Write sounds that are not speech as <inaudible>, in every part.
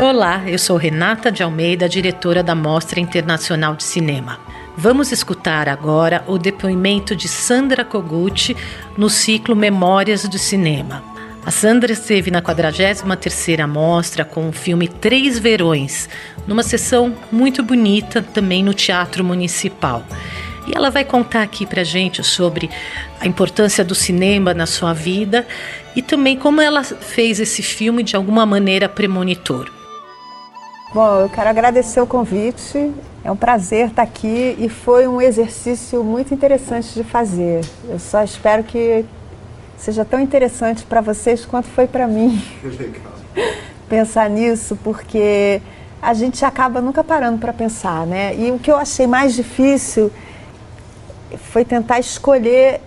Olá, eu sou Renata de Almeida, diretora da Mostra Internacional de Cinema. Vamos escutar agora o depoimento de Sandra Kogut no ciclo Memórias do Cinema. A Sandra esteve na 43ª Mostra com o filme Três Verões, numa sessão muito bonita também no Teatro Municipal. E ela vai contar aqui pra gente sobre a importância do cinema na sua vida e também como ela fez esse filme de alguma maneira premonitor. Bom, eu quero agradecer o convite. É um prazer estar aqui e foi um exercício muito interessante de fazer. Eu só espero que seja tão interessante para vocês quanto foi para mim. <laughs> Legal. Pensar nisso, porque a gente acaba nunca parando para pensar, né? E o que eu achei mais difícil foi tentar escolher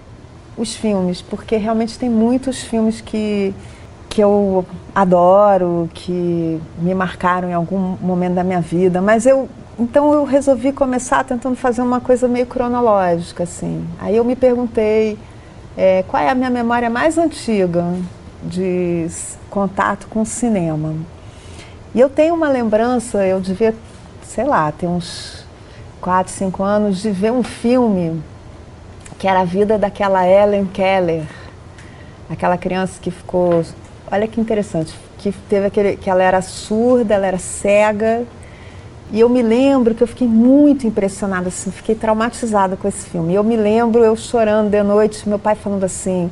os filmes, porque realmente tem muitos filmes que que eu adoro, que me marcaram em algum momento da minha vida, mas eu então eu resolvi começar tentando fazer uma coisa meio cronológica assim. Aí eu me perguntei é, qual é a minha memória mais antiga de contato com o cinema. E eu tenho uma lembrança, eu devia, sei lá, ter uns 4, 5 anos, de ver um filme que era a vida daquela Ellen Keller, aquela criança que ficou Olha que interessante, que teve aquele que ela era surda, ela era cega. E eu me lembro que eu fiquei muito impressionada, assim, fiquei traumatizada com esse filme. E eu me lembro eu chorando de noite, meu pai falando assim: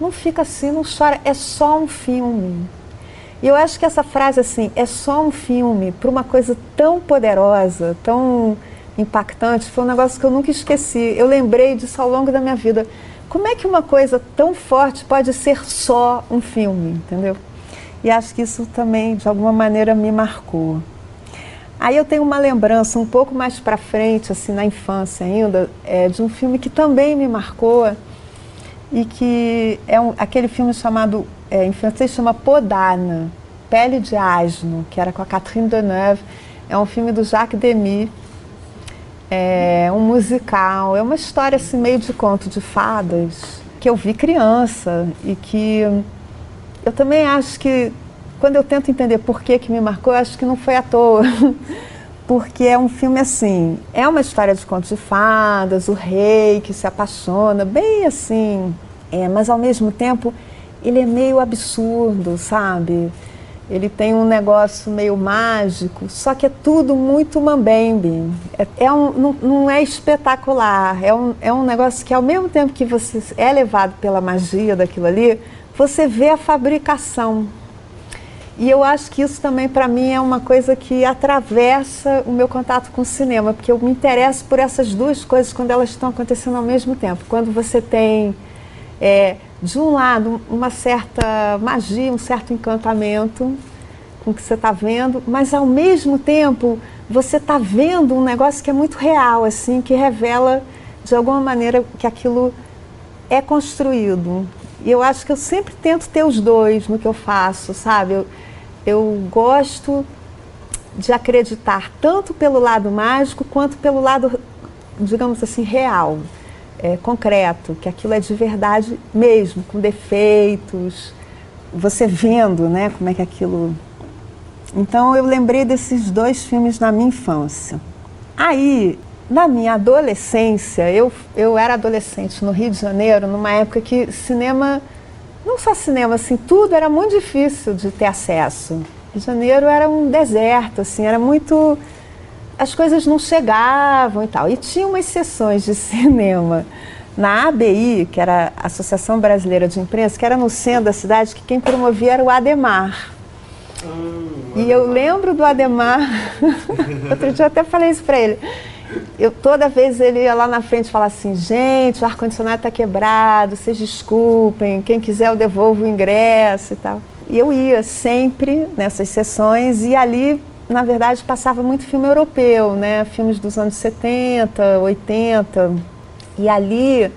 "Não fica assim, não chora, é só um filme". E eu acho que essa frase assim, é só um filme, para uma coisa tão poderosa, tão impactante, foi um negócio que eu nunca esqueci. Eu lembrei disso ao longo da minha vida. Como é que uma coisa tão forte pode ser só um filme, entendeu? E acho que isso também, de alguma maneira, me marcou. Aí eu tenho uma lembrança um pouco mais para frente, assim, na infância ainda, é, de um filme que também me marcou e que é um, aquele filme chamado, é, em francês chama Podana, Pele de Asno, que era com a Catherine Deneuve. É um filme do Jacques Demy, é um musical, é uma história assim meio de conto de fadas que eu vi criança e que eu também acho que quando eu tento entender por que que me marcou, eu acho que não foi à toa. <laughs> Porque é um filme assim, é uma história de contos de fadas, o rei que se apaixona, bem assim, é, mas ao mesmo tempo ele é meio absurdo, sabe? Ele tem um negócio meio mágico, só que é tudo muito mambembe. É, é um, não, não, é espetacular, é um, é um negócio que ao mesmo tempo que você é levado pela magia daquilo ali, você vê a fabricação. E eu acho que isso também para mim é uma coisa que atravessa o meu contato com o cinema, porque eu me interesso por essas duas coisas quando elas estão acontecendo ao mesmo tempo. Quando você tem é, de um lado, uma certa magia, um certo encantamento com o que você está vendo, mas ao mesmo tempo você está vendo um negócio que é muito real, assim, que revela de alguma maneira que aquilo é construído. E eu acho que eu sempre tento ter os dois no que eu faço, sabe? Eu, eu gosto de acreditar tanto pelo lado mágico quanto pelo lado, digamos assim, real é, concreto, que aquilo é de verdade mesmo, com defeitos, você vendo né, como é que aquilo. Então eu lembrei desses dois filmes na minha infância. Aí, na minha adolescência, eu, eu era adolescente no Rio de Janeiro, numa época que cinema, não só cinema, assim, tudo era muito difícil de ter acesso. Rio de Janeiro era um deserto, assim, era muito as coisas não chegavam e tal. E tinha umas sessões de <laughs> cinema na ABI, que era a Associação Brasileira de Imprensa, que era no centro da cidade, que quem promovia era o Ademar. Hum, e eu lembro do Ademar, <laughs> outro dia eu até falei isso para ele. Eu, toda vez ele ia lá na frente falava assim: gente, o ar-condicionado está quebrado, vocês desculpem, quem quiser eu devolvo o ingresso e tal. E eu ia sempre nessas sessões e ali na verdade, passava muito filme europeu, né? Filmes dos anos 70, 80. E ali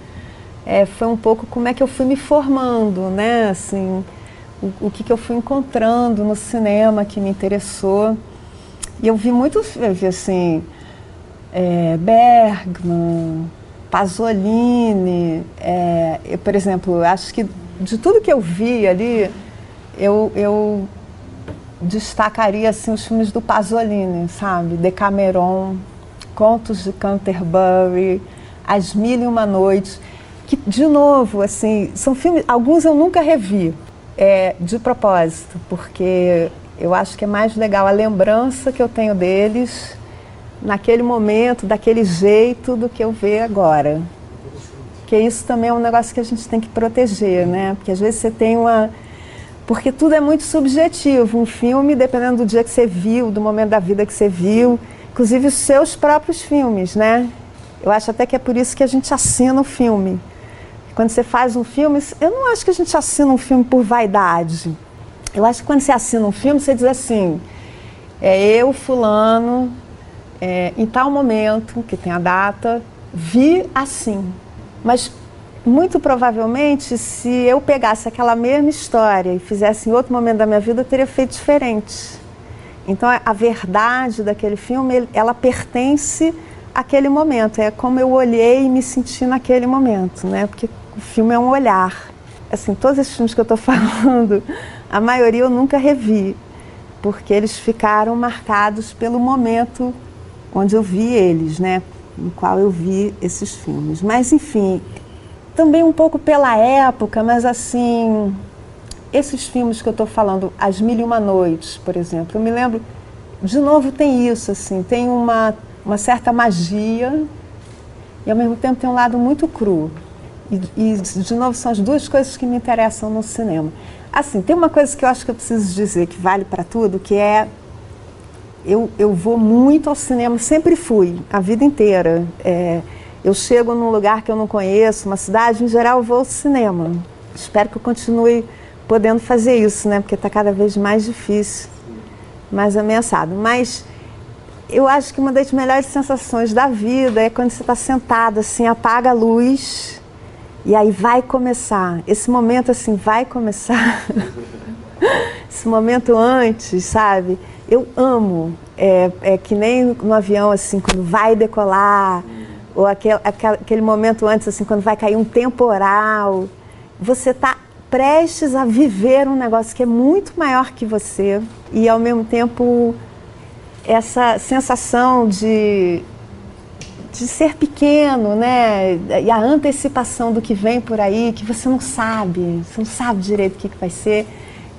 é, foi um pouco como é que eu fui me formando, né? Assim, o, o que, que eu fui encontrando no cinema que me interessou. E eu vi muito, eu vi assim, é, Bergman, Pasolini, é, eu, por exemplo, acho que de tudo que eu vi ali, eu, eu destacaria assim, os filmes do Pasolini, sabe? Decameron, Contos de Canterbury, As Mil e Uma Noites, que, de novo, assim, são filmes, alguns eu nunca revi, é, de propósito, porque eu acho que é mais legal a lembrança que eu tenho deles naquele momento, daquele jeito, do que eu ver agora. Porque isso também é um negócio que a gente tem que proteger, né? Porque às vezes você tem uma. Porque tudo é muito subjetivo. Um filme, dependendo do dia que você viu, do momento da vida que você viu, inclusive os seus próprios filmes, né? Eu acho até que é por isso que a gente assina o filme. Quando você faz um filme, eu não acho que a gente assina um filme por vaidade. Eu acho que quando você assina um filme, você diz assim: é eu, Fulano, é, em tal momento, que tem a data, vi assim. Mas muito provavelmente, se eu pegasse aquela mesma história e fizesse em outro momento da minha vida, eu teria feito diferente. Então, a verdade daquele filme, ela pertence àquele momento. É como eu olhei e me senti naquele momento, né? Porque o filme é um olhar. Assim, todos esses filmes que eu estou <laughs> falando, a maioria eu nunca revi, porque eles ficaram marcados pelo momento onde eu vi eles, né? No qual eu vi esses filmes. Mas, enfim, também um pouco pela época, mas assim, esses filmes que eu estou falando, As Mil e Uma Noites, por exemplo, eu me lembro, de novo tem isso, assim, tem uma, uma certa magia e ao mesmo tempo tem um lado muito cru. E, e, de novo, são as duas coisas que me interessam no cinema. Assim, tem uma coisa que eu acho que eu preciso dizer que vale para tudo, que é eu, eu vou muito ao cinema, sempre fui, a vida inteira. É, eu chego num lugar que eu não conheço, uma cidade, em geral eu vou ao cinema. Espero que eu continue podendo fazer isso, né? Porque está cada vez mais difícil, mais ameaçado. Mas eu acho que uma das melhores sensações da vida é quando você está sentado assim, apaga a luz e aí vai começar. Esse momento assim vai começar. <laughs> <laughs> Esse momento antes, sabe? Eu amo. É, é que nem no avião, assim, quando vai decolar, ou aquele, aquele momento antes, assim, quando vai cair um temporal. Você está prestes a viver um negócio que é muito maior que você e, ao mesmo tempo, essa sensação de, de ser pequeno, né? E a antecipação do que vem por aí, que você não sabe, você não sabe direito o que, que vai ser.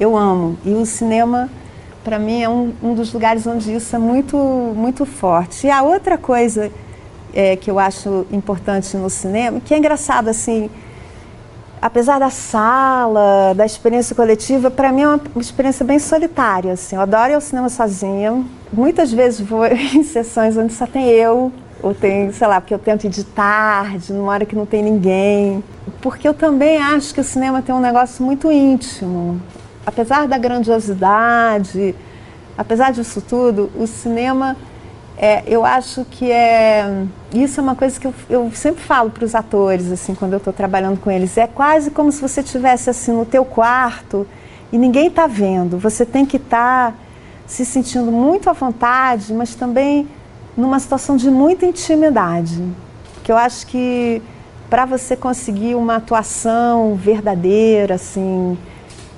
Eu amo. E o cinema para mim é um, um, dos lugares onde isso é muito, muito forte. E a outra coisa é, que eu acho importante no cinema, que é engraçado assim, apesar da sala, da experiência coletiva, para mim é uma experiência bem solitária. Assim. Eu adoro ir ao cinema sozinha. Muitas vezes vou <laughs> em sessões onde só tem eu, ou tem, sei lá, porque eu tento ir de tarde, numa hora que não tem ninguém. Porque eu também acho que o cinema tem um negócio muito íntimo apesar da grandiosidade, apesar disso tudo, o cinema, é, eu acho que é. Isso é uma coisa que eu, eu sempre falo para os atores, assim, quando eu estou trabalhando com eles. É quase como se você estivesse assim no teu quarto e ninguém está vendo. Você tem que estar tá se sentindo muito à vontade, mas também numa situação de muita intimidade. Que eu acho que para você conseguir uma atuação verdadeira, assim,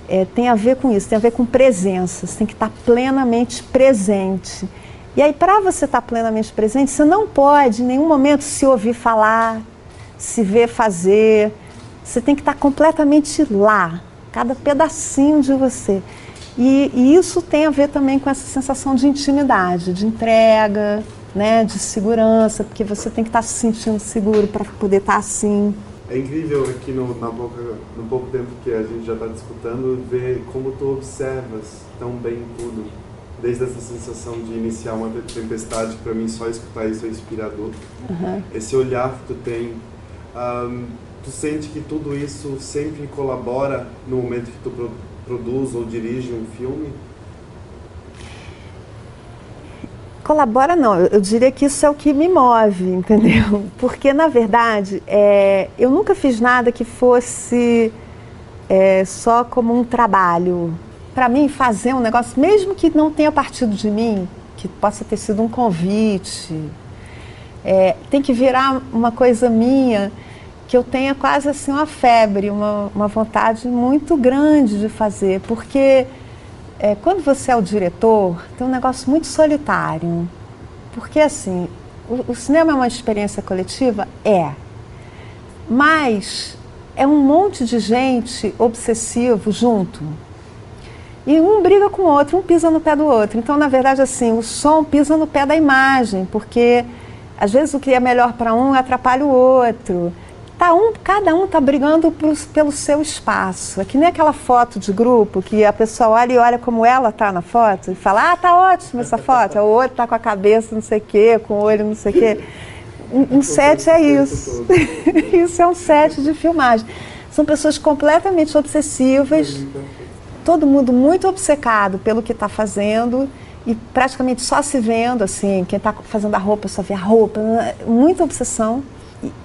é, tem a ver com isso, tem a ver com presença. Você tem que estar plenamente presente. E aí, para você estar plenamente presente, você não pode em nenhum momento se ouvir falar, se ver fazer. Você tem que estar completamente lá, cada pedacinho de você. E, e isso tem a ver também com essa sensação de intimidade, de entrega, né, de segurança, porque você tem que estar se sentindo seguro para poder estar assim. É incrível aqui no, na no pouco tempo que a gente já está discutindo, ver como tu observas tão bem tudo. Desde essa sensação de iniciar uma tempestade, para mim só escutar isso é inspirador. Uhum. Esse olhar que tu tem, um, tu sente que tudo isso sempre colabora no momento que tu pro, produz ou dirige um filme? Colabora não, eu diria que isso é o que me move, entendeu? <laughs> Porque na verdade é, eu nunca fiz nada que fosse é, só como um trabalho. Para mim fazer um negócio, mesmo que não tenha partido de mim, que possa ter sido um convite. É, tem que virar uma coisa minha que eu tenha quase assim uma febre, uma, uma vontade muito grande de fazer, porque é, quando você é o diretor, tem um negócio muito solitário. Porque assim, o, o cinema é uma experiência coletiva? É. Mas é um monte de gente obsessivo junto. E um briga com o outro, um pisa no pé do outro. Então, na verdade, assim, o som pisa no pé da imagem, porque às vezes o que é melhor para um atrapalha o outro. Tá um, cada um tá brigando pro, pelo seu espaço. É que nem aquela foto de grupo que a pessoa olha e olha como ela tá na foto e fala: "Ah, tá ótima essa foto". O outro tá com a cabeça não sei o quê, com o olho não sei o quê. Um, um set é isso. <laughs> isso é um set de filmagem. São pessoas completamente obsessivas, todo mundo muito obcecado pelo que está fazendo e praticamente só se vendo, assim, quem está fazendo a roupa só vê a roupa, muita obsessão.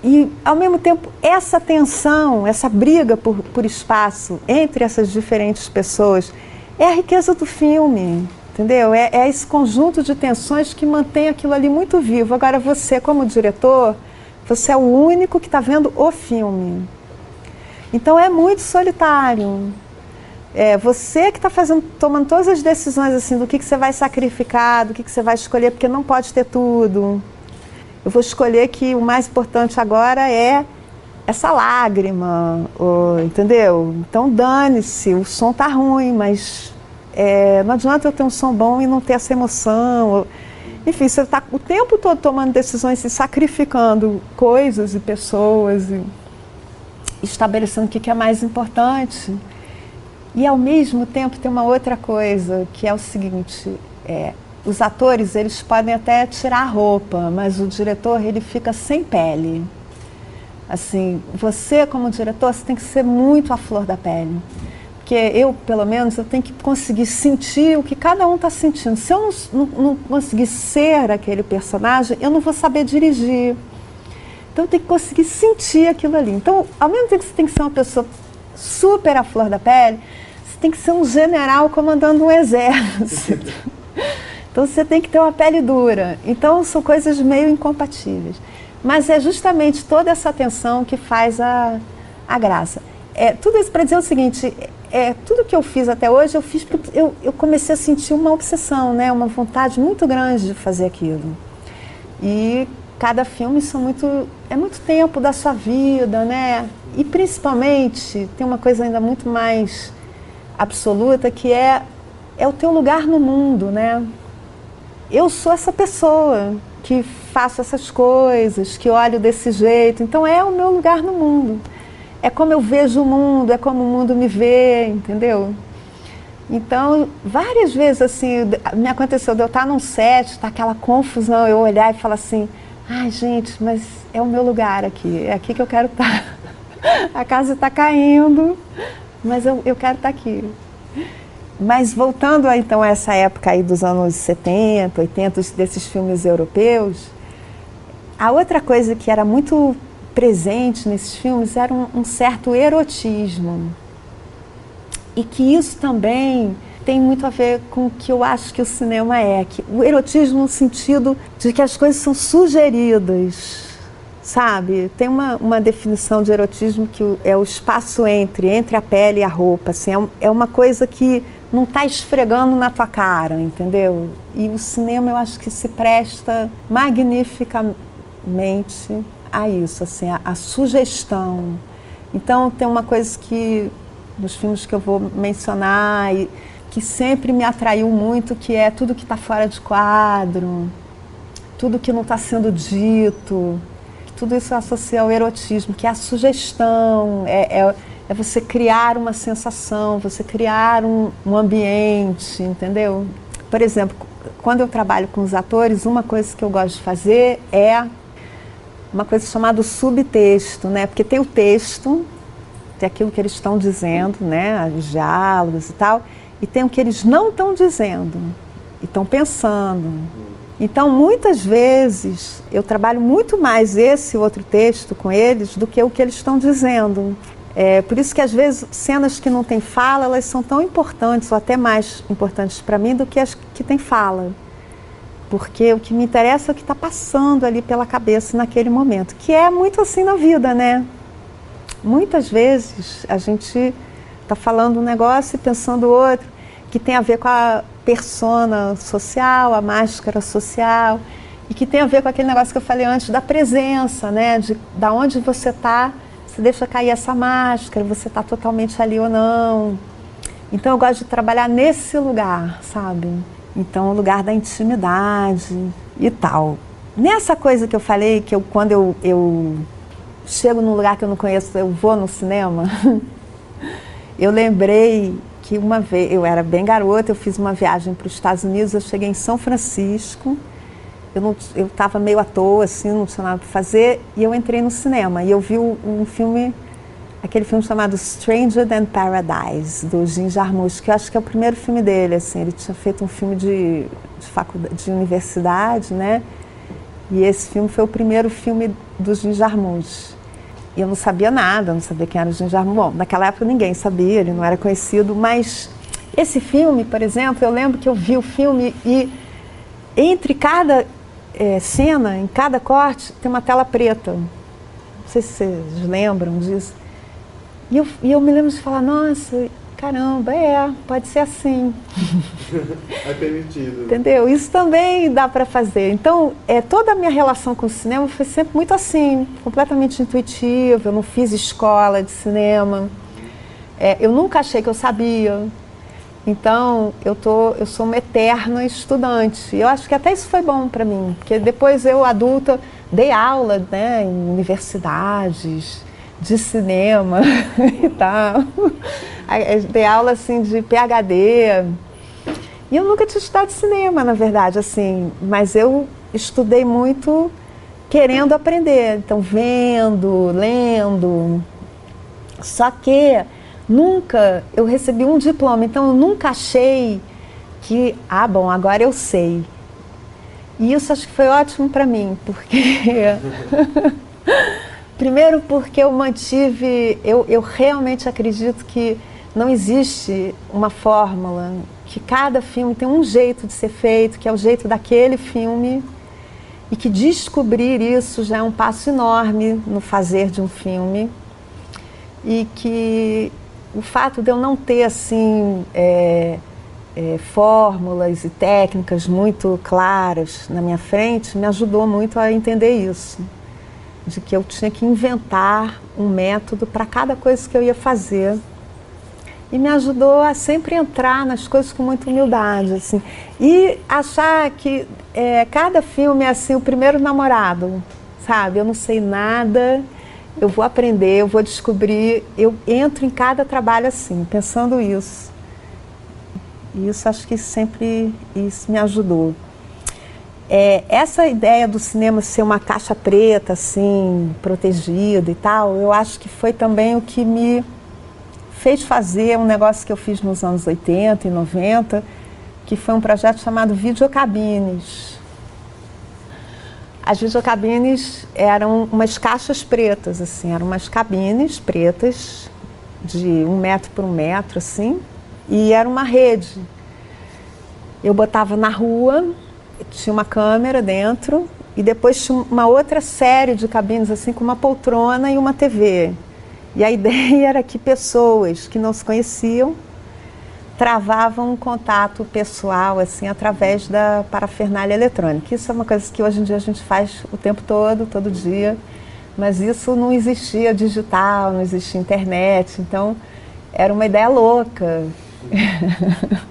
E, ao mesmo tempo, essa tensão, essa briga por, por espaço entre essas diferentes pessoas é a riqueza do filme, entendeu? É, é esse conjunto de tensões que mantém aquilo ali muito vivo. Agora, você, como diretor, você é o único que está vendo o filme. Então, é muito solitário. É você que está fazendo, tomando todas as decisões assim do que, que você vai sacrificar, do que, que você vai escolher, porque não pode ter tudo eu vou escolher que o mais importante agora é essa lágrima, entendeu? Então dane-se, o som tá ruim, mas é, não adianta eu ter um som bom e não ter essa emoção. Enfim, você está o tempo todo tomando decisões, se sacrificando coisas e pessoas, e estabelecendo o que é mais importante. E ao mesmo tempo tem uma outra coisa, que é o seguinte, é, os atores eles podem até tirar a roupa, mas o diretor ele fica sem pele. Assim, você como diretor você tem que ser muito à flor da pele, porque eu pelo menos eu tenho que conseguir sentir o que cada um está sentindo. Se eu não, não, não conseguir ser aquele personagem, eu não vou saber dirigir. Então eu tenho que conseguir sentir aquilo ali. Então, ao mesmo tempo que você tem que ser uma pessoa super à flor da pele, você tem que ser um general comandando um exército. <laughs> Então você tem que ter uma pele dura. Então são coisas meio incompatíveis. Mas é justamente toda essa atenção que faz a, a graça. É, tudo isso para dizer o seguinte: é, tudo que eu fiz até hoje, eu fiz eu, eu comecei a sentir uma obsessão, né, uma vontade muito grande de fazer aquilo. E cada filme são muito é muito tempo da sua vida, né? E principalmente tem uma coisa ainda muito mais absoluta que é é o teu lugar no mundo, né? Eu sou essa pessoa que faço essas coisas, que olho desse jeito. Então é o meu lugar no mundo. É como eu vejo o mundo, é como o mundo me vê, entendeu? Então, várias vezes assim, me aconteceu de eu estar num set, tá aquela confusão, eu olhar e falar assim: ai, gente, mas é o meu lugar aqui, é aqui que eu quero estar. <laughs> A casa está caindo, mas eu, eu quero estar aqui. Mas voltando a, então a essa época aí dos anos 70, 80, desses filmes europeus, a outra coisa que era muito presente nesses filmes era um, um certo erotismo. E que isso também tem muito a ver com o que eu acho que o cinema é, que o erotismo no sentido de que as coisas são sugeridas, sabe? Tem uma, uma definição de erotismo que é o espaço entre, entre a pele e a roupa, assim, é, é uma coisa que não está esfregando na tua cara, entendeu? E o cinema eu acho que se presta magnificamente a isso, assim, a, a sugestão. Então tem uma coisa que nos filmes que eu vou mencionar e que sempre me atraiu muito, que é tudo que está fora de quadro, tudo que não está sendo dito, tudo isso associa ao erotismo, que é a sugestão, é, é é você criar uma sensação, você criar um, um ambiente, entendeu? Por exemplo, quando eu trabalho com os atores, uma coisa que eu gosto de fazer é uma coisa chamada subtexto, né? Porque tem o texto, tem aquilo que eles estão dizendo, né? Os diálogos e tal, e tem o que eles não estão dizendo e estão pensando. Então, muitas vezes, eu trabalho muito mais esse outro texto com eles do que o que eles estão dizendo. É, por isso que às vezes cenas que não tem fala, elas são tão importantes, ou até mais importantes para mim, do que as que tem fala. porque o que me interessa é o que está passando ali pela cabeça naquele momento, que é muito assim na vida, né? Muitas vezes a gente está falando um negócio e pensando outro, que tem a ver com a persona social, a máscara social, e que tem a ver com aquele negócio que eu falei antes da presença, né? De da onde você está, você deixa cair essa máscara, você está totalmente ali ou não. Então eu gosto de trabalhar nesse lugar, sabe? Então, o lugar da intimidade e tal. Nessa coisa que eu falei, que eu, quando eu, eu chego num lugar que eu não conheço, eu vou no cinema, <laughs> eu lembrei que uma vez, eu era bem garota, eu fiz uma viagem para os Estados Unidos, eu cheguei em São Francisco, eu estava meio à toa, assim, não tinha nada para fazer, e eu entrei no cinema e eu vi um filme aquele filme chamado Stranger Than Paradise, do Jim Jarmusch, que eu acho que é o primeiro filme dele, assim, ele tinha feito um filme de, de faculdade, de universidade, né? E esse filme foi o primeiro filme do Jim Jarmusch. E eu não sabia nada, não sabia quem era o Jim Jarmusch. Bom, naquela época ninguém sabia, ele não era conhecido, mas esse filme, por exemplo, eu lembro que eu vi o filme e entre cada é, cena, em cada corte, tem uma tela preta. Não sei se vocês lembram disso. E eu, e eu me lembro de falar, nossa, caramba, é, pode ser assim. <laughs> é permitido. Entendeu? Isso também dá para fazer. Então, é, toda a minha relação com o cinema foi sempre muito assim, completamente intuitiva. Eu não fiz escola de cinema. É, eu nunca achei que eu sabia. Então, eu, tô, eu sou uma eterna estudante. Eu acho que até isso foi bom para mim, porque depois eu, adulta, dei aula né, em universidades, de cinema <laughs> e tal. Dei aula assim de PhD. E eu nunca tinha estudado cinema, na verdade, assim, mas eu estudei muito querendo aprender, então vendo, lendo. Só que nunca eu recebi um diploma, então eu nunca achei que, ah, bom, agora eu sei. E isso acho que foi ótimo para mim, porque <laughs> Primeiro porque eu mantive, eu, eu realmente acredito que não existe uma fórmula, que cada filme tem um jeito de ser feito, que é o jeito daquele filme, e que descobrir isso já é um passo enorme no fazer de um filme, e que o fato de eu não ter assim é, é, fórmulas e técnicas muito claras na minha frente me ajudou muito a entender isso de que eu tinha que inventar um método para cada coisa que eu ia fazer. E me ajudou a sempre entrar nas coisas com muita humildade, assim. E achar que é, cada filme é assim, o primeiro namorado, sabe? Eu não sei nada, eu vou aprender, eu vou descobrir. Eu entro em cada trabalho assim, pensando isso. Isso acho que sempre isso me ajudou. É, essa ideia do cinema ser uma caixa preta, assim, protegida e tal, eu acho que foi também o que me fez fazer um negócio que eu fiz nos anos 80 e 90, que foi um projeto chamado Videocabines. As videocabines eram umas caixas pretas, assim, eram umas cabines pretas de um metro por um metro, assim, e era uma rede. Eu botava na rua tinha uma câmera dentro e depois tinha uma outra série de cabines assim com uma poltrona e uma TV. E a <laughs> ideia era que pessoas que não se conheciam travavam um contato pessoal assim através da parafernália eletrônica. Isso é uma coisa que hoje em dia a gente faz o tempo todo, todo dia, mas isso não existia digital, não existia internet, então era uma ideia louca. <laughs>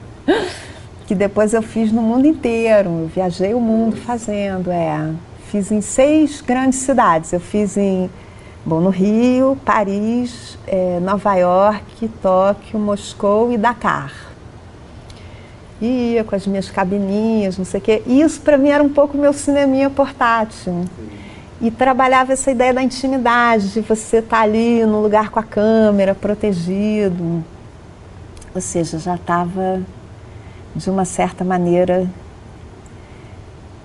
que depois eu fiz no mundo inteiro. Eu viajei o mundo fazendo, é. Fiz em seis grandes cidades. Eu fiz em, bom, no Rio, Paris, é, Nova York, Tóquio, Moscou e Dakar. Ia com as minhas cabininhas, não sei o quê. E isso para mim era um pouco meu cineminha portátil. E trabalhava essa ideia da intimidade, de você estar tá ali no lugar com a câmera, protegido. Ou seja, já estava de uma certa maneira.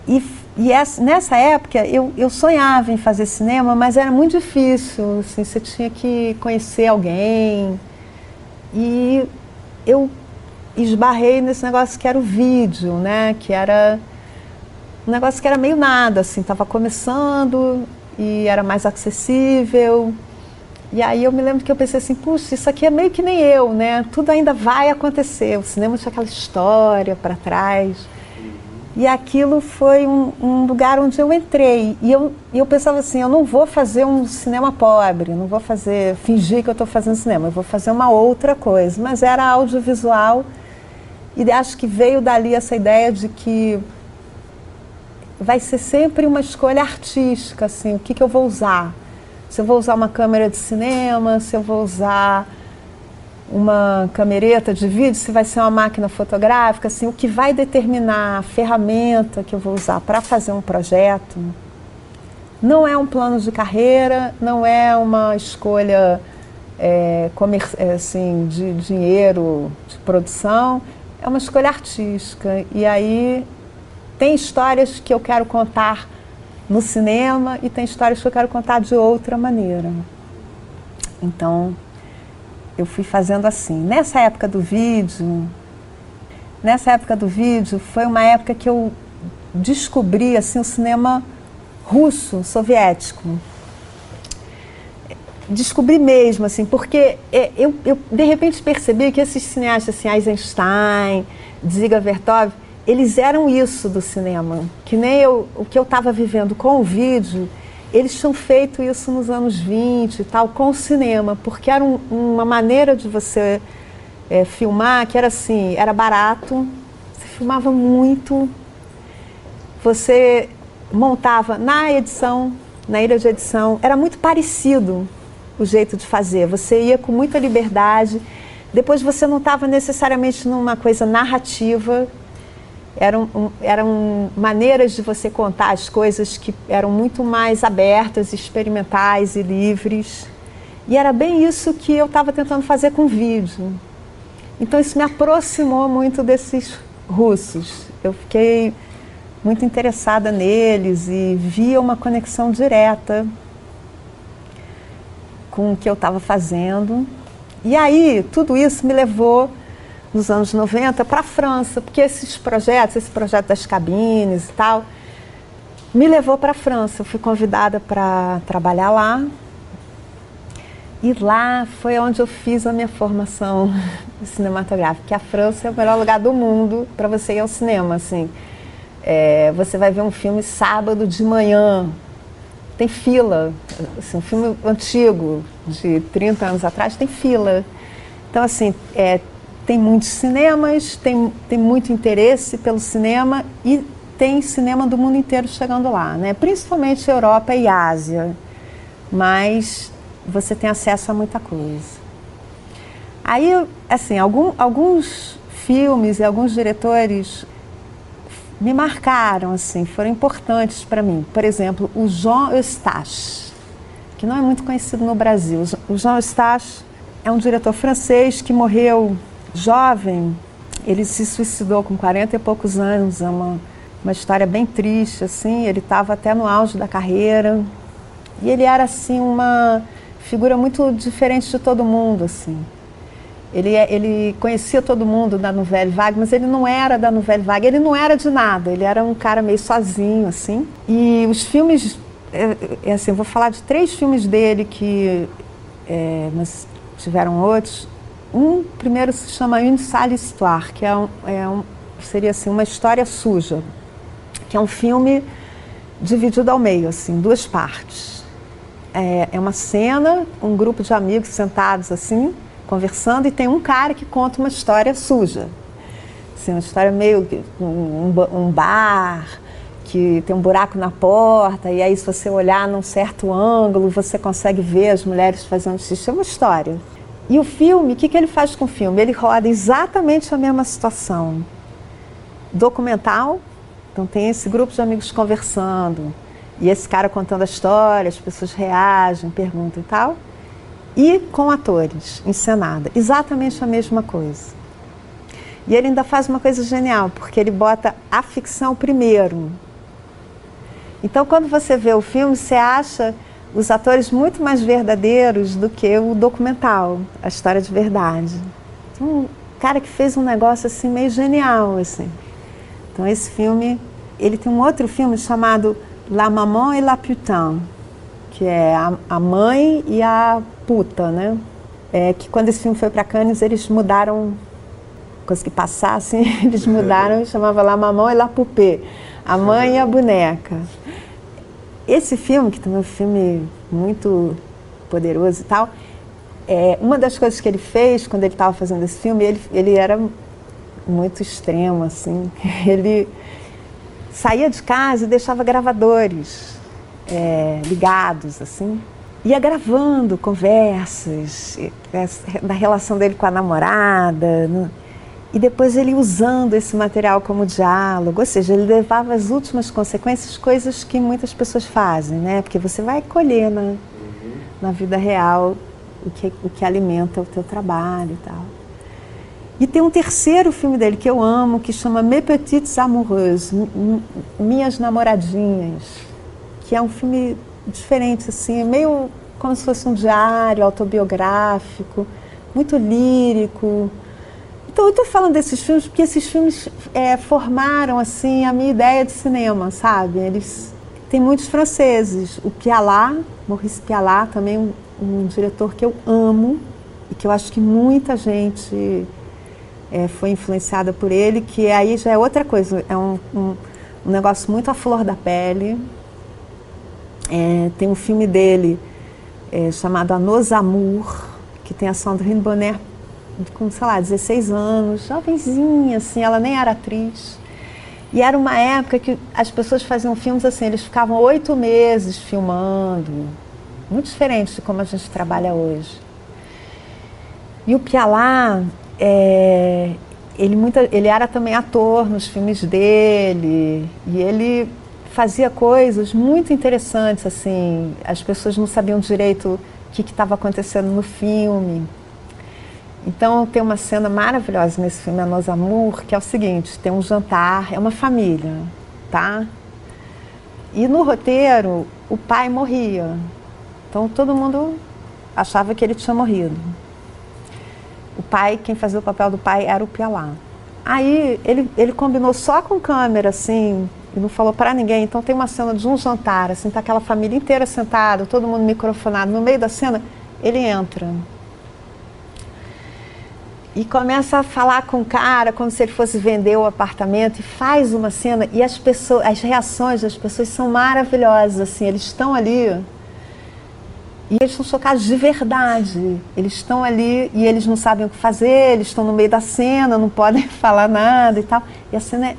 E, e essa, nessa época eu, eu sonhava em fazer cinema, mas era muito difícil. Assim, você tinha que conhecer alguém. E eu esbarrei nesse negócio que era o vídeo, né? Que era um negócio que era meio nada, assim, estava começando e era mais acessível. E aí eu me lembro que eu pensei assim, puxa, isso aqui é meio que nem eu, né? Tudo ainda vai acontecer. O cinema tinha aquela história para trás. E aquilo foi um, um, lugar onde eu entrei. E eu, eu pensava assim, eu não vou fazer um cinema pobre, não vou fazer, fingir que eu estou fazendo cinema, eu vou fazer uma outra coisa. Mas era audiovisual e acho que veio dali essa ideia de que vai ser sempre uma escolha artística, assim, o que, que eu vou usar. Se eu vou usar uma câmera de cinema, se eu vou usar uma camereta de vídeo, se vai ser uma máquina fotográfica, assim, o que vai determinar a ferramenta que eu vou usar para fazer um projeto não é um plano de carreira, não é uma escolha é, é assim, de dinheiro, de produção, é uma escolha artística. E aí tem histórias que eu quero contar no cinema e tem histórias que eu quero contar de outra maneira. Então, eu fui fazendo assim. Nessa época do vídeo, nessa época do vídeo foi uma época que eu descobri assim o cinema russo, soviético. Descobri mesmo assim, porque é, eu, eu de repente percebi que esses cineastas assim, Eisenstein, Dziga Vertov, eles eram isso do cinema, que nem eu, o que eu estava vivendo com o vídeo eles tinham feito isso nos anos 20 e tal, com o cinema, porque era um, uma maneira de você é, filmar que era assim, era barato, você filmava muito, você montava na edição, na ilha de edição, era muito parecido o jeito de fazer, você ia com muita liberdade, depois você não estava necessariamente numa coisa narrativa, eram, eram maneiras de você contar as coisas que eram muito mais abertas, experimentais e livres. E era bem isso que eu estava tentando fazer com vídeo. Então isso me aproximou muito desses russos. Eu fiquei muito interessada neles e via uma conexão direta com o que eu estava fazendo. E aí tudo isso me levou nos anos 90 para a França, porque esses projetos, esse projeto das cabines e tal, me levou para a França. Eu fui convidada para trabalhar lá. E lá foi onde eu fiz a minha formação <laughs> cinematográfica. Que a França é o melhor lugar do mundo para você ir ao cinema. Assim, é, você vai ver um filme sábado de manhã, tem fila. Assim, um filme antigo, de 30 anos atrás, tem fila. Então, assim, é, tem muitos cinemas, tem, tem muito interesse pelo cinema e tem cinema do mundo inteiro chegando lá, né? principalmente Europa e Ásia, mas você tem acesso a muita coisa. Aí, assim, algum, alguns filmes e alguns diretores me marcaram, assim, foram importantes para mim. Por exemplo, o Jean Eustache, que não é muito conhecido no Brasil. O Jean Eustache é um diretor francês que morreu jovem, ele se suicidou com 40 e poucos anos, é uma, uma história bem triste, assim, ele estava até no auge da carreira, e ele era, assim, uma figura muito diferente de todo mundo, assim. Ele, é, ele conhecia todo mundo da Nouvelle Vague, mas ele não era da Nouvelle Vague, ele não era de nada, ele era um cara meio sozinho, assim. E os filmes, é, é assim, eu vou falar de três filmes dele que, é, mas tiveram outros, um primeiro se chama Une Sale Histoire, que é um, é um, seria assim uma história suja, que é um filme dividido ao meio, assim, duas partes. É, é uma cena, um grupo de amigos sentados assim, conversando, e tem um cara que conta uma história suja. Assim, uma história meio um, um bar, que tem um buraco na porta, e aí se você olhar num certo ângulo, você consegue ver as mulheres fazendo xixi. É uma história. E o filme, o que, que ele faz com o filme? Ele roda exatamente a mesma situação. Documental, então tem esse grupo de amigos conversando, e esse cara contando a história, as pessoas reagem, perguntam e tal. E com atores, encenada, exatamente a mesma coisa. E ele ainda faz uma coisa genial, porque ele bota a ficção primeiro. Então, quando você vê o filme, você acha os atores muito mais verdadeiros do que o documental, a história de verdade. Então, um cara que fez um negócio assim meio genial, assim. Então esse filme, ele tem um outro filme chamado La Maman et la Putain, que é a, a mãe e a puta, né? É, que quando esse filme foi para Cannes, eles mudaram, consegui passar assim, <laughs> eles mudaram e <laughs> chamava La Maman et la Poupée, a mãe e a boneca. Esse filme, que também é um filme muito poderoso e tal, é, uma das coisas que ele fez quando ele estava fazendo esse filme, ele, ele era muito extremo, assim. <laughs> Ele saía de casa e deixava gravadores é, ligados, assim. Ia gravando conversas da relação dele com a namorada. E depois ele usando esse material como diálogo, ou seja, ele levava as últimas consequências, coisas que muitas pessoas fazem, né? Porque você vai colher na, na vida real o que, o que alimenta o teu trabalho e tal. E tem um terceiro filme dele que eu amo, que chama Mes Petites Amoureuses, Minhas Namoradinhas, que é um filme diferente, assim, é meio como se fosse um diário autobiográfico, muito lírico, então eu estou falando desses filmes porque esses filmes é, formaram assim a minha ideia de cinema, sabe? Eles têm muitos franceses. O Pialat, Maurice Pialat, também um, um diretor que eu amo e que eu acho que muita gente é, foi influenciada por ele, que aí já é outra coisa, é um, um, um negócio muito à flor da pele. É, tem um filme dele é, chamado A Nos Amour, que tem a Sandrine Bonner com, sei lá, 16 anos, jovenzinha, assim, ela nem era atriz. E era uma época que as pessoas faziam filmes assim, eles ficavam oito meses filmando, muito diferente de como a gente trabalha hoje. E o Pialá, é, ele, muita, ele era também ator nos filmes dele, e ele fazia coisas muito interessantes, assim, as pessoas não sabiam direito o que estava acontecendo no filme. Então tem uma cena maravilhosa nesse filme A Nos Amour, que é o seguinte, tem um jantar, é uma família, tá? E no roteiro o pai morria. Então todo mundo achava que ele tinha morrido. O pai, quem fazia o papel do pai era o Pialá. Aí ele, ele combinou só com câmera, assim, e não falou para ninguém. Então tem uma cena de um jantar, assim, tá aquela família inteira sentada, todo mundo microfonado. No meio da cena, ele entra e começa a falar com o cara como se ele fosse vender o apartamento e faz uma cena e as pessoas, as reações das pessoas são maravilhosas assim, eles estão ali e eles estão chocados de verdade. Eles estão ali e eles não sabem o que fazer, eles estão no meio da cena, não podem <laughs> falar nada e tal. E a cena é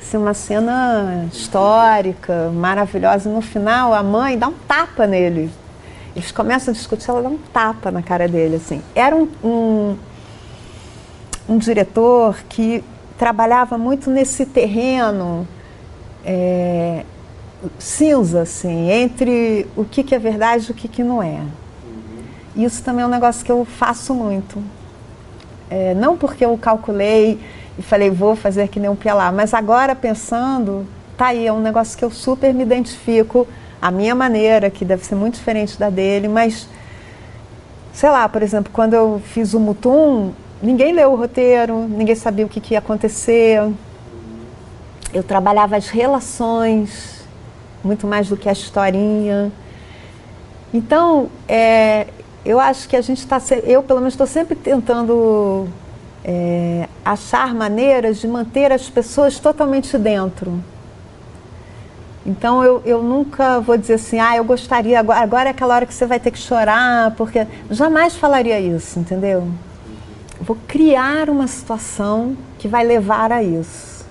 assim, uma cena histórica, maravilhosa. E no final, a mãe dá um tapa nele. Eles começam a discutir, ela dá um tapa na cara dele. assim. Era um, um um diretor que trabalhava muito nesse terreno é, cinza, assim, entre o que, que é verdade e o que, que não é. Uhum. Isso também é um negócio que eu faço muito. É, não porque eu calculei e falei, vou fazer que nem um Pialá, mas agora pensando, tá aí, é um negócio que eu super me identifico, a minha maneira, que deve ser muito diferente da dele, mas sei lá, por exemplo, quando eu fiz o Mutum, ninguém leu o roteiro, ninguém sabia o que, que ia acontecer. Eu trabalhava as relações, muito mais do que a historinha. Então, é, eu acho que a gente está, eu pelo menos estou sempre tentando é, achar maneiras de manter as pessoas totalmente dentro. Então eu, eu nunca vou dizer assim, ah, eu gostaria, agora, agora é aquela hora que você vai ter que chorar, porque jamais falaria isso, entendeu? Vou criar uma situação que vai levar a isso.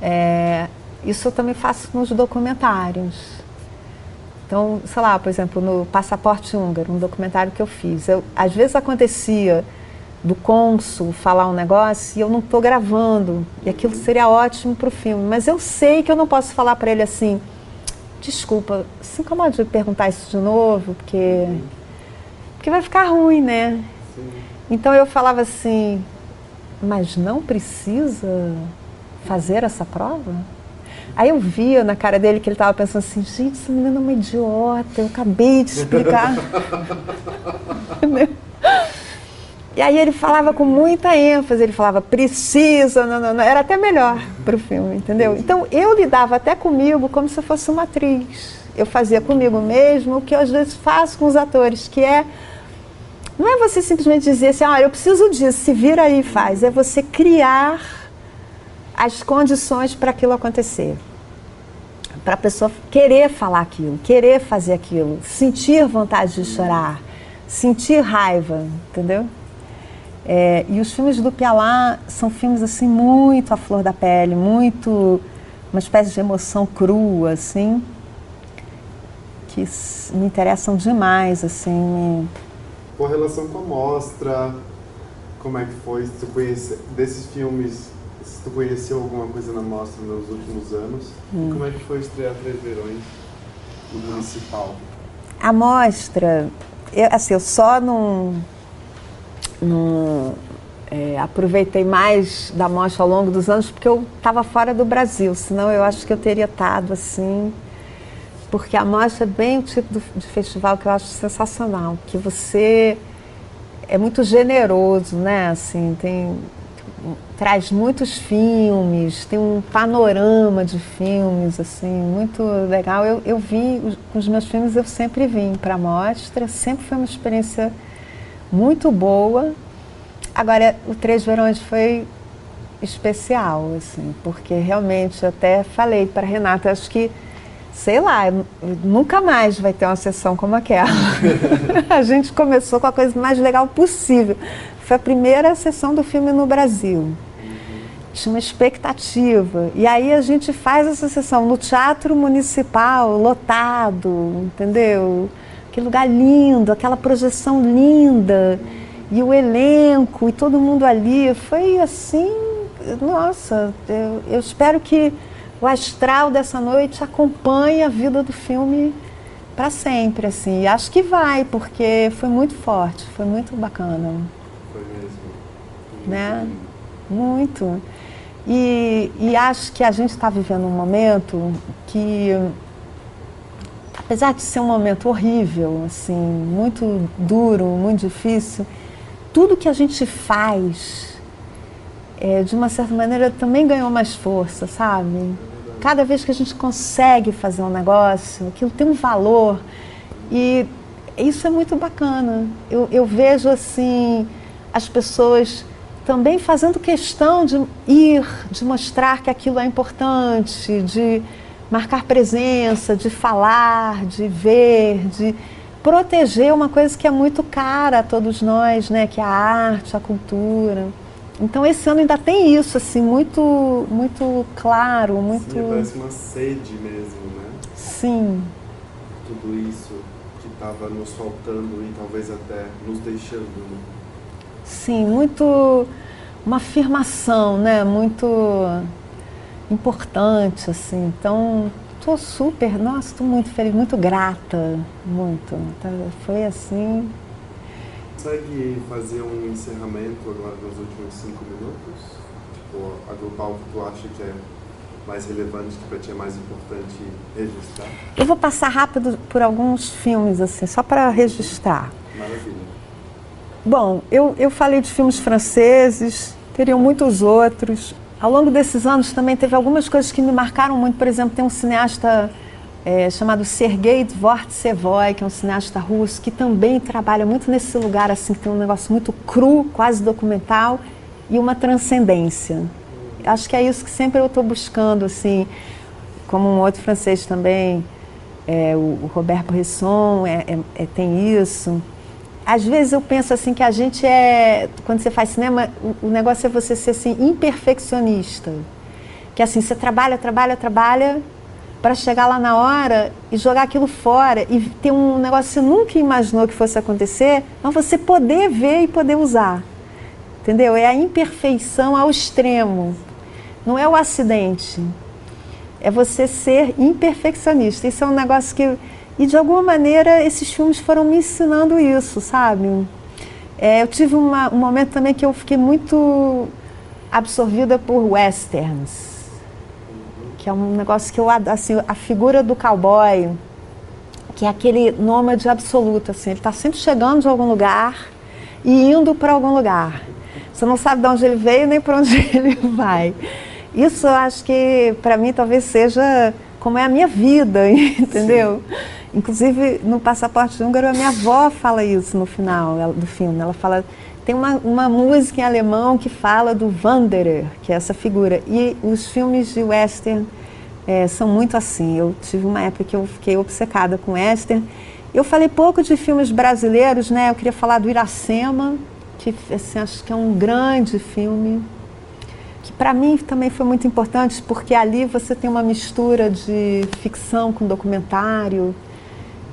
É, isso eu também faço nos documentários. Então, sei lá, por exemplo, no Passaporte Húngaro, um documentário que eu fiz, eu, às vezes acontecia do cônsul falar um negócio e eu não estou gravando, e aquilo seria ótimo para o filme, mas eu sei que eu não posso falar para ele assim, desculpa, se incomoda de perguntar isso de novo, porque, porque vai ficar ruim, né? Então eu falava assim, mas não precisa fazer essa prova? Aí eu via na cara dele que ele estava pensando assim, gente, essa menina é uma idiota, eu acabei de explicar. <laughs> E aí ele falava com muita ênfase, ele falava, precisa, não, não, não. era até melhor para o filme, entendeu? Então eu lidava até comigo como se eu fosse uma atriz. Eu fazia comigo mesmo o que eu às vezes faço com os atores, que é não é você simplesmente dizer assim, ah, eu preciso disso, se vira aí e faz. É você criar as condições para aquilo acontecer. Para a pessoa querer falar aquilo, querer fazer aquilo, sentir vontade de chorar, sentir raiva, entendeu? É, e os filmes do Pialá são filmes assim muito à flor da pele, muito uma espécie de emoção crua, assim, que me interessam demais, assim. Me com relação com a mostra, como é que foi? Se tu conhece, desses filmes, se tu conheceu alguma coisa na mostra nos últimos anos, hum. e como é que foi estrear Três Verões no Municipal? A mostra, eu, assim, eu só não, não é, aproveitei mais da mostra ao longo dos anos porque eu estava fora do Brasil, senão eu acho que eu teria estado assim porque a mostra é bem o tipo de festival que eu acho sensacional, que você é muito generoso, né? Assim, tem traz muitos filmes, tem um panorama de filmes, assim, muito legal. Eu, eu vi, com os meus filmes eu sempre vim para a mostra, sempre foi uma experiência muito boa. Agora, o Três Verões foi especial, assim, porque realmente até falei para Renata, acho que sei lá, nunca mais vai ter uma sessão como aquela. <laughs> a gente começou com a coisa mais legal possível. Foi a primeira sessão do filme no Brasil. Tinha uma expectativa. E aí a gente faz essa sessão no Teatro Municipal, lotado, entendeu? Que lugar lindo, aquela projeção linda. E o elenco, e todo mundo ali. Foi assim, nossa, eu, eu espero que o astral dessa noite acompanha a vida do filme para sempre, assim. E acho que vai, porque foi muito forte, foi muito bacana. Foi mesmo. Né? Muito. E, e acho que a gente está vivendo um momento que, apesar de ser um momento horrível, assim, muito duro, muito difícil, tudo que a gente faz, é, de uma certa maneira, também ganhou mais força, sabe? Cada vez que a gente consegue fazer um negócio, aquilo tem um valor. E isso é muito bacana. Eu, eu vejo assim as pessoas também fazendo questão de ir, de mostrar que aquilo é importante, de marcar presença, de falar, de ver, de proteger uma coisa que é muito cara a todos nós, né, que é a arte, a cultura. Então esse ano ainda tem isso, assim, muito, muito claro, muito. Sim, parece uma sede mesmo, né? Sim. Tudo isso que estava nos faltando e talvez até nos deixando. Né? Sim, muito uma afirmação, né? Muito importante, assim. Então, estou super, nossa, estou muito feliz, muito grata, muito. Tá, foi assim consegue fazer um encerramento agora nos últimos cinco minutos? Tipo, agrupar o que tu acha que é mais relevante, que para ti é mais importante registrar? Eu vou passar rápido por alguns filmes, assim, só para registrar. Maravilha. Bom, eu, eu falei de filmes franceses, teriam muitos outros. Ao longo desses anos também teve algumas coisas que me marcaram muito. Por exemplo, tem um cineasta é, chamado Sergei Dvortsevoy, que é um cineasta russo, que também trabalha muito nesse lugar, assim, que tem um negócio muito cru, quase documental, e uma transcendência. Acho que é isso que sempre eu estou buscando, assim, como um outro francês também, é, o, o Robert Bresson é, é, é, tem isso. Às vezes eu penso assim que a gente é, quando você faz cinema, o, o negócio é você ser assim imperfeccionista, que assim você trabalha, trabalha, trabalha para chegar lá na hora e jogar aquilo fora e ter um negócio que você nunca imaginou que fosse acontecer, mas você poder ver e poder usar. Entendeu? É a imperfeição ao extremo. Não é o acidente. É você ser imperfeccionista. Isso é um negócio que. E de alguma maneira esses filmes foram me ensinando isso, sabe? É, eu tive uma, um momento também que eu fiquei muito absorvida por westerns que é um negócio que eu assim a figura do cowboy que é aquele nômade absoluto assim ele está sempre chegando de algum lugar e indo para algum lugar. Você não sabe de onde ele veio nem para onde <laughs> ele vai. Isso eu acho que para mim talvez seja como é a minha vida, <laughs> entendeu? Sim. Inclusive no Passaporte Húngaro a minha avó fala isso no final do filme. Ela fala tem uma, uma música em alemão que fala do Wanderer, que é essa figura. E os filmes de western é, são muito assim. Eu tive uma época que eu fiquei obcecada com western. Eu falei pouco de filmes brasileiros, né? Eu queria falar do Iracema, que assim, acho que é um grande filme. Que para mim também foi muito importante, porque ali você tem uma mistura de ficção com documentário,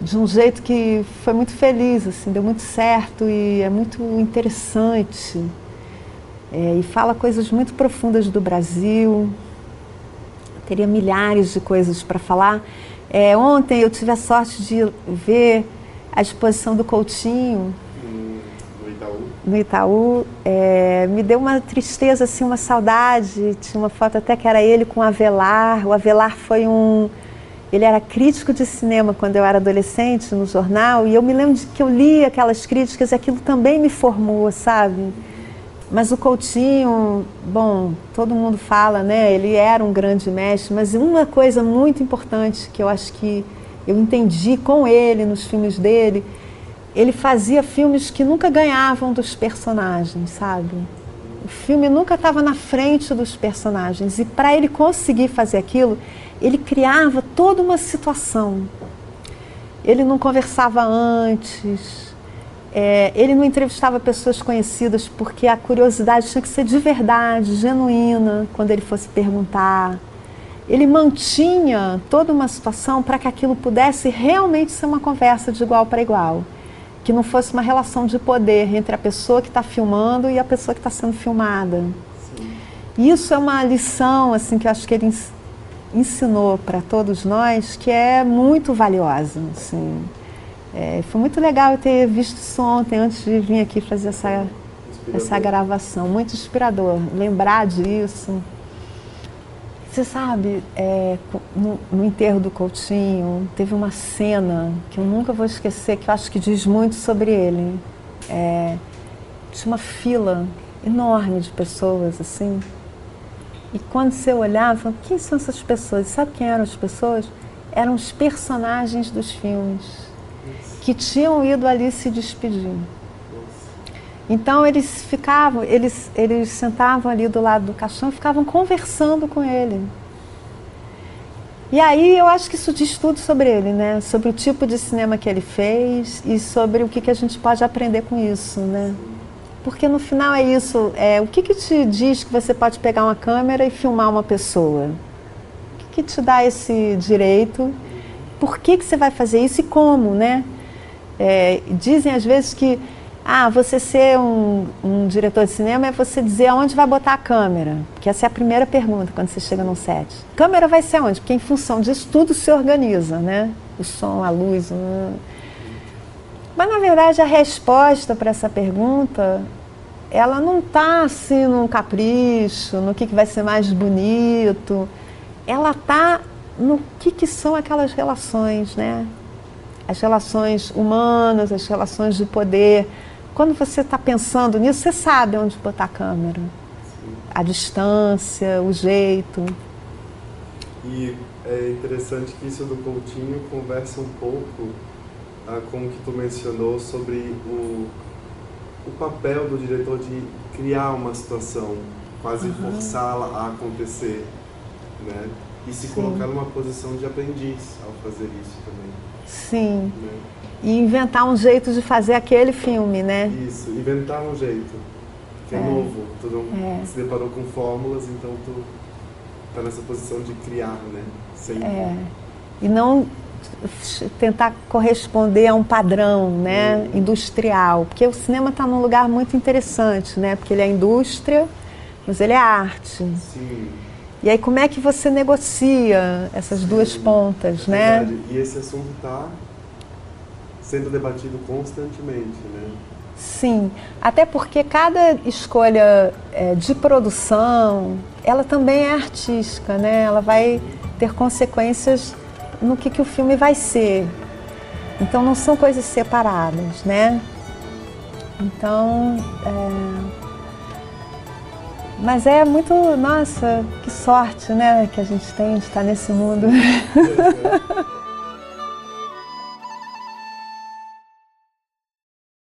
de um jeito que foi muito feliz, assim, deu muito certo e é muito interessante. É, e fala coisas muito profundas do Brasil, teria milhares de coisas para falar. É, ontem eu tive a sorte de ver a exposição do Coutinho no Itaú. No Itaú é, me deu uma tristeza, assim, uma saudade. Tinha uma foto até que era ele com o Avelar. O Avelar foi um. Ele era crítico de cinema quando eu era adolescente no jornal e eu me lembro de que eu li aquelas críticas e aquilo também me formou, sabe? Mas o Coutinho, bom, todo mundo fala, né? Ele era um grande mestre, mas uma coisa muito importante que eu acho que eu entendi com ele nos filmes dele, ele fazia filmes que nunca ganhavam dos personagens, sabe? O filme nunca estava na frente dos personagens e para ele conseguir fazer aquilo, ele criava toda uma situação. Ele não conversava antes, é, ele não entrevistava pessoas conhecidas porque a curiosidade tinha que ser de verdade, genuína, quando ele fosse perguntar. Ele mantinha toda uma situação para que aquilo pudesse realmente ser uma conversa de igual para igual. Que não fosse uma relação de poder entre a pessoa que está filmando e a pessoa que está sendo filmada. Sim. Isso é uma lição assim que eu acho que ele ensinou para todos nós que é muito valiosa. Assim. É, foi muito legal eu ter visto isso ontem, antes de vir aqui fazer essa, essa gravação. Muito inspirador lembrar disso. Você sabe, é, no, no, enterro do Coutinho, teve uma cena que eu nunca vou esquecer, que eu acho que diz muito sobre ele. É, tinha uma fila enorme de pessoas, assim. E quando você olhava, quem são essas pessoas? Sabe quem eram as pessoas? Eram os personagens dos filmes que tinham ido ali se despedir. Então eles ficavam, eles, eles sentavam ali do lado do caixão e ficavam conversando com ele. E aí eu acho que isso diz tudo sobre ele, né? Sobre o tipo de cinema que ele fez e sobre o que, que a gente pode aprender com isso, né? Porque no final é isso, é, o que, que te diz que você pode pegar uma câmera e filmar uma pessoa? O que, que te dá esse direito? Por que, que você vai fazer isso e como, né? É, dizem às vezes que ah, você ser um, um, diretor de cinema é você dizer aonde vai botar a câmera. Porque essa é a primeira pergunta quando você chega num set. Câmera vai ser onde? Porque em função disso tudo se organiza, né? O som, a luz. Mas na verdade a resposta para essa pergunta ela não está assim num capricho, no que, que vai ser mais bonito. Ela está no que, que são aquelas relações, né? as relações humanas, as relações de poder. Quando você está pensando nisso, você sabe onde botar a câmera. Sim. A distância, o jeito. E é interessante que isso do Coutinho conversa um pouco ah, com o que tu mencionou sobre o, o papel do diretor de criar uma situação, quase uhum. forçá-la a acontecer, né? E se Sim. colocar numa posição de aprendiz ao fazer isso também. Sim. Né? E inventar um jeito de fazer aquele filme, né? Isso, inventar um jeito. Que é, é novo. Tu não é. se deparou com fórmulas, então tu tá nessa posição de criar, né? Sempre. É. E não tentar corresponder a um padrão, né, uhum. industrial, porque o cinema está num lugar muito interessante, né, porque ele é indústria, mas ele é arte. Sim. E aí como é que você negocia essas duas pontas, né? Verdade. E esse assunto está sendo debatido constantemente, né? Sim, até porque cada escolha é, de produção, ela também é artística, né? Ela vai ter consequências no que, que o filme vai ser. Então não são coisas separadas, né? Então, é... mas é muito, nossa, que sorte, né, que a gente tem de estar nesse mundo. <laughs>